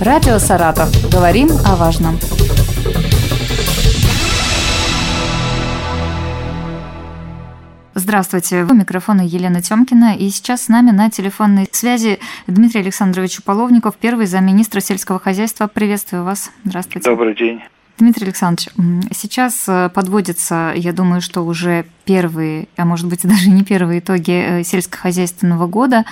Радио «Саратов». Говорим о важном. Здравствуйте, у микрофона Елена Тёмкина, и сейчас с нами на телефонной связи Дмитрий Александрович Уполовников, первый замминистра сельского хозяйства. Приветствую вас. Здравствуйте. Добрый день. Дмитрий Александрович, сейчас э, подводятся, я думаю, что уже первые, а может быть даже не первые итоги э, сельскохозяйственного года.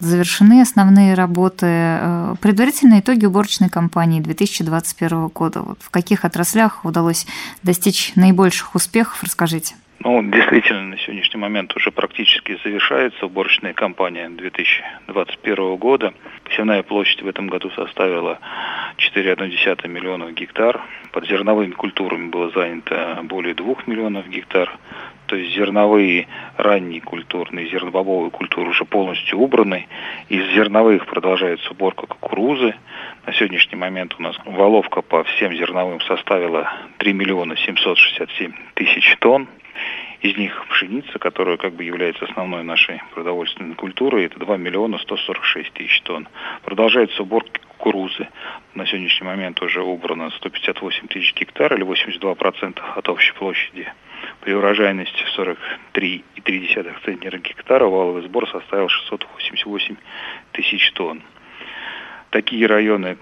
Завершены основные работы, э, предварительные итоги уборочной кампании 2021 года. Вот в каких отраслях удалось достичь наибольших успехов, расскажите. Ну, действительно, на сегодняшний момент уже практически завершается уборочная кампания 2021 года. Посевная площадь в этом году составила 4,1 миллионов гектар. Под зерновыми культурами было занято более 2 миллионов гектар. То есть зерновые ранние культурные, зернобобовые культуры уже полностью убраны. Из зерновых продолжается уборка кукурузы. На сегодняшний момент у нас воловка по всем зерновым составила 3 миллиона 767 тысяч тонн. Из них пшеница, которая как бы является основной нашей продовольственной культурой, это 2 миллиона 146 тысяч тонн. Продолжается уборка кукурузы. На сегодняшний момент уже убрано 158 тысяч гектар или 82% от общей площади. При урожайности 43,3 центнера гектара валовый сбор составил 688 тысяч тонн. Такие районы,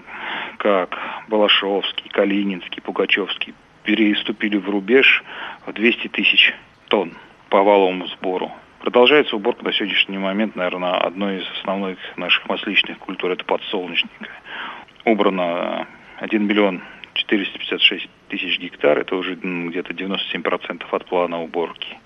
как Балашовский, Калининский, Пугачевский, переступили в рубеж в 200 тысяч тонн по валовому сбору. Продолжается уборка на сегодняшний момент, наверное, одной из основных наших масличных культур, это подсолнечник. Убрано 1 миллион 456 тысяч гектар, это уже где-то 97% от плана уборки.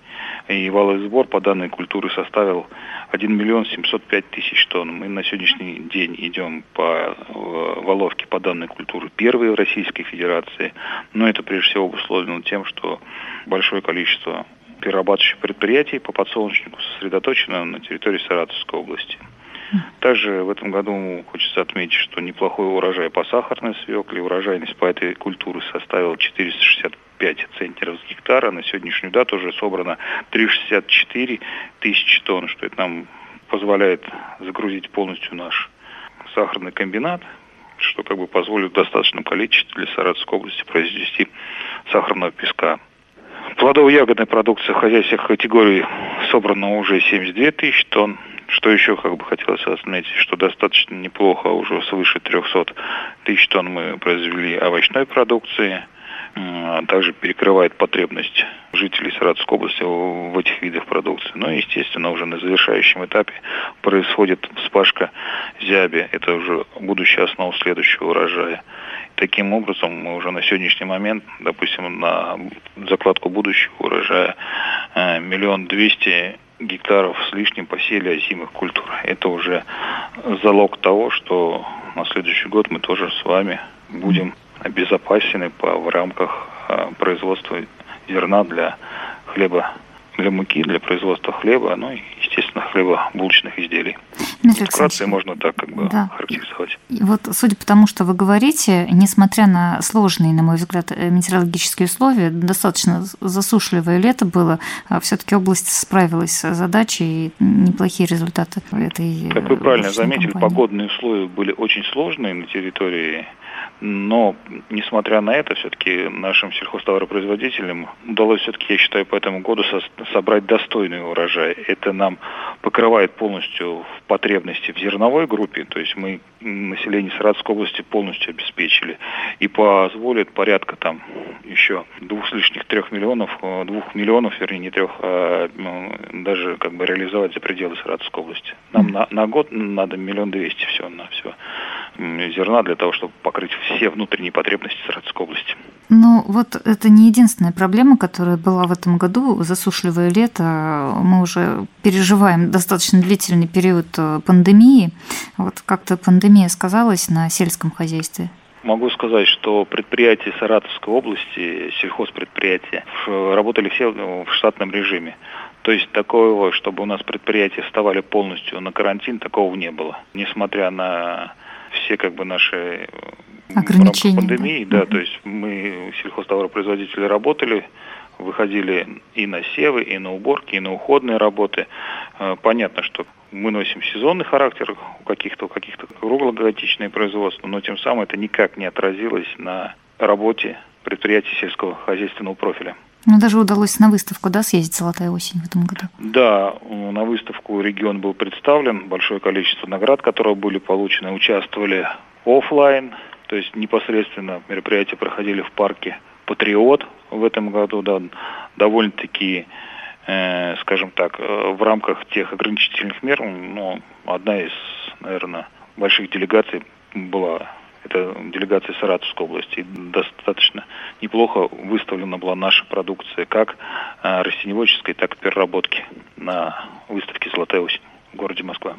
И валовый сбор по данной культуре составил 1 миллион 705 тысяч тонн. Мы на сегодняшний день идем по э, воловке по данной культуре первой в Российской Федерации. Но это прежде всего обусловлено тем, что большое количество перерабатывающих предприятий по подсолнечнику сосредоточено на территории Саратовской области. Также в этом году хочется отметить, что неплохой урожай по сахарной свекле, урожайность по этой культуре составила 465 центнеров с гектара. На сегодняшнюю дату уже собрано 364 тысячи тонн, что это нам позволяет загрузить полностью наш сахарный комбинат, что как бы позволит в достаточном количестве для Саратовской области произвести сахарного песка. Плодово-ягодная продукция хозяйственных категорий собрана уже 72 тысячи тонн. Что еще как бы хотелось отметить, что достаточно неплохо, уже свыше 300 тысяч тонн мы произвели овощной продукции. Также перекрывает потребность жителей Саратовской области в этих видах продукции. Ну и, естественно, уже на завершающем этапе происходит вспашка зяби. Это уже будущая основа следующего урожая. Таким образом, мы уже на сегодняшний момент, допустим, на закладку будущего урожая э, миллион двести гектаров с лишним посели озимых культур. Это уже залог того, что на следующий год мы тоже с вами будем обезопасены по, в рамках э, производства зерна для хлеба для муки, для производства хлеба, ну и, естественно, хлебобулочных изделий. Вкратце можно так как бы да. характеризовать. И вот, судя по тому, что вы говорите, несмотря на сложные, на мой взгляд, э, метеорологические условия, достаточно засушливое лето было, а все-таки область справилась с задачей и неплохие результаты этой Как вы правильно заметили, компании. погодные условия были очень сложные на территории но, несмотря на это, все-таки нашим сельхозтоваропроизводителям удалось все-таки, я считаю, по этому году со собрать достойный урожай. Это нам покрывает полностью потребности в зерновой группе, то есть мы население Саратовской области полностью обеспечили и позволит порядка там еще двух с лишних трех миллионов, э, двух миллионов, вернее, не трех, а ну, даже как бы реализовать за пределы Саратовской области. Нам на, на год надо миллион двести всего на все зерна для того, чтобы покрыть все внутренние потребности Саратовской области. Ну, вот это не единственная проблема, которая была в этом году. Засушливое лето. Мы уже переживаем достаточно длительный период э, пандемии. Вот как-то пандемия сказалась на сельском хозяйстве? Могу сказать, что предприятия Саратовской области, сельхозпредприятия, работали все в штатном режиме. То есть такого, чтобы у нас предприятия вставали полностью на карантин, такого не было. Несмотря на все как бы наши ограничения пандемии, да, да то есть мы сельхозтоваропроизводители работали, выходили и на севы, и на уборки, и на уходные работы. Э, понятно, что мы носим сезонный характер у каких-то, у каких-то круглогодичное производство, но тем самым это никак не отразилось на работе предприятий сельского хозяйственного профиля. Ну, даже удалось на выставку, да, съездить «Золотая осень» в этом году? Да, на выставку регион был представлен, большое количество наград, которые были получены, участвовали офлайн, то есть непосредственно мероприятия проходили в парке «Патриот» в этом году, да, довольно-таки, э, скажем так, э, в рамках тех ограничительных мер, ну, одна из, наверное, больших делегаций была это делегация Саратовской области. Достаточно неплохо выставлена была наша продукция, как э, растеневодческой, так и переработки на выставке «Золотая осень» в городе Москва.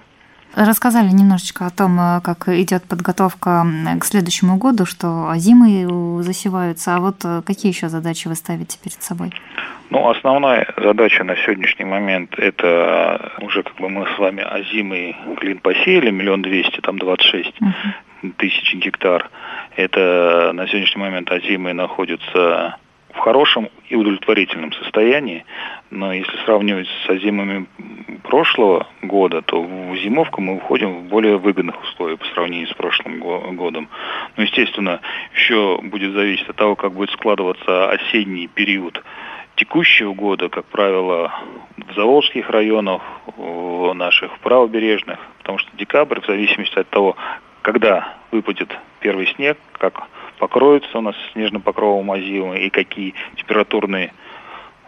Рассказали немножечко о том, э, как идет подготовка к следующему году, что зимы засеваются, а вот э, какие еще задачи вы ставите перед собой? Ну, основная задача на сегодняшний момент это уже как бы мы с вами озимый клин посеяли, миллион двести, там двадцать шесть тысяч гектар. Это на сегодняшний момент озимые находятся в хорошем и удовлетворительном состоянии, но если сравнивать с озимыми прошлого года, то в зимовку мы уходим в более выгодных условиях по сравнению с прошлым годом. Ну, естественно, еще будет зависеть от того, как будет складываться осенний период текущего года, как правило, в Заволжских районах, в наших правобережных, потому что декабрь, в зависимости от того, когда выпадет первый снег, как покроется у нас снежным покровом озимы и какие температурные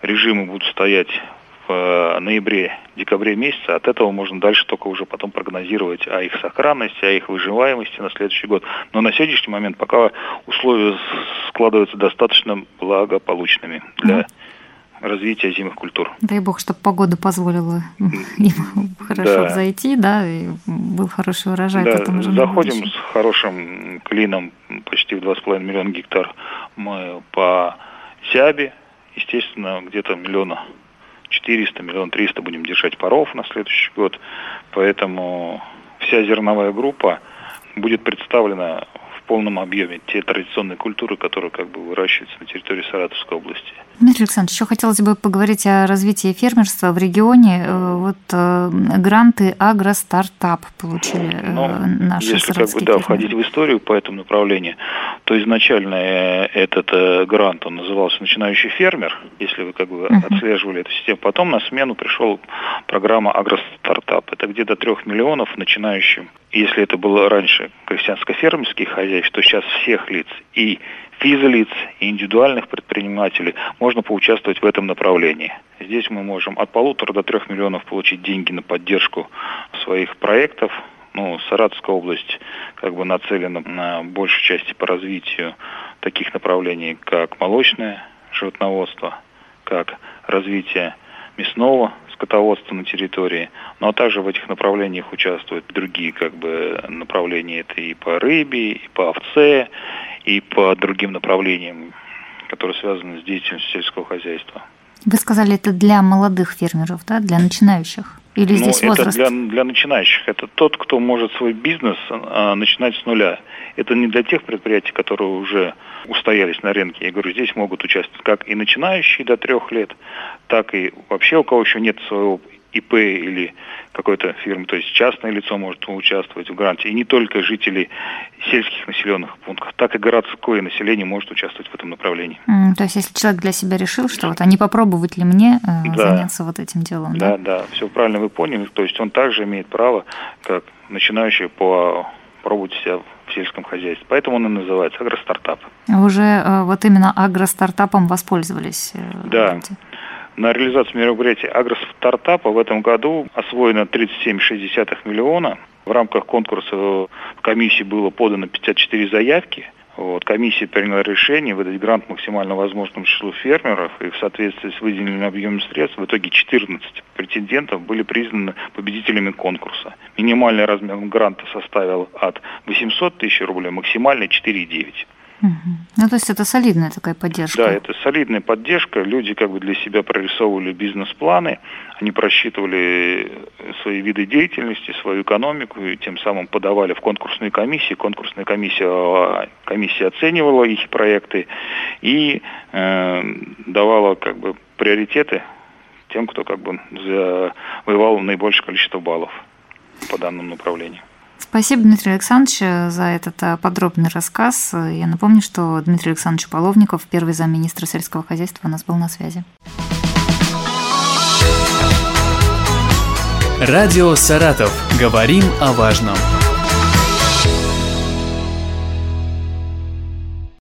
режимы будут стоять в э, ноябре-декабре месяце, от этого можно дальше только уже потом прогнозировать о их сохранности, о их выживаемости на следующий год. Но на сегодняшний момент пока условия складываются достаточно благополучными для mm развития зимних культур. Дай бог, чтобы погода позволила им хорошо да. зайти, да, и был хороший урожай. Да, потом уже заходим с хорошим клином, почти в 2,5 миллиона гектар. Мы по Сябе, естественно, где-то миллиона 400, миллион 300 будем держать паров на следующий год. Поэтому вся зерновая группа будет представлена полном объеме те традиционные культуры, которые как бы выращиваются на территории Саратовской области. Дмитрий Александрович, еще хотелось бы поговорить о развитии фермерства в регионе. Э, вот э, гранты «Агростартап» получили э, ну, наши Если как бы, да, входить в историю по этому направлению, то изначально этот грант, он назывался «Начинающий фермер», если вы как бы uh-huh. отслеживали эту систему. Потом на смену пришел программа «Агростартап». Это где-то трех миллионов начинающим. Если это было раньше крестьянско-фермерские хозяйства, то сейчас всех лиц и физлиц, и индивидуальных предпринимателей можно поучаствовать в этом направлении. Здесь мы можем от полутора до трех миллионов получить деньги на поддержку своих проектов. Ну, Саратовская область как бы нацелена на большей части по развитию таких направлений, как молочное животноводство, как развитие мясного скотоводства на территории, но также в этих направлениях участвуют другие как бы направления, это и по рыбе, и по овце, и по другим направлениям, которые связаны с деятельностью сельского хозяйства. Вы сказали, это для молодых фермеров, да, для начинающих? Или ну, здесь возраст? Это для, для начинающих. Это тот, кто может свой бизнес а, начинать с нуля. Это не для тех предприятий, которые уже устоялись на рынке. Я говорю, здесь могут участвовать как и начинающие до трех лет, так и вообще у кого еще нет своего ИП или какой-то фирмы, то есть частное лицо может участвовать в гранте. И не только жители сельских населенных пунктов, так и городское население может участвовать в этом направлении. Mm, то есть если человек для себя решил, что вот, а не попробовать ли мне э, да. заняться вот этим делом? Да, да, да, все правильно вы поняли. То есть он также имеет право, как начинающий, по пробовать себя в сельском хозяйстве. Поэтому он и называется агростартап. Уже э, вот именно агростартапом воспользовались? Э, да. Эти? На реализацию мероприятия агростартапа в этом году освоено 37,6 миллиона. В рамках конкурса в комиссии было подано 54 заявки. Вот, комиссия приняла решение выдать грант максимально возможному числу фермеров, и в соответствии с выделенным объемом средств в итоге 14 претендентов были признаны победителями конкурса. Минимальный размер гранта составил от 800 тысяч рублей, максимальный 4,9. Ну, то есть это солидная такая поддержка. Да, это солидная поддержка. Люди как бы для себя прорисовывали бизнес-планы, они просчитывали свои виды деятельности, свою экономику, и тем самым подавали в конкурсные комиссии. Конкурсная комиссия, комиссия оценивала их проекты и э, давала как бы приоритеты тем, кто как бы завоевал наибольшее количество баллов. по данному направлению. Спасибо, Дмитрий Александрович, за этот э, подробный рассказ. Я напомню, что Дмитрий Александрович Половников, первый замминистра сельского хозяйства, у нас был на связи. Радио «Саратов». Говорим о важном.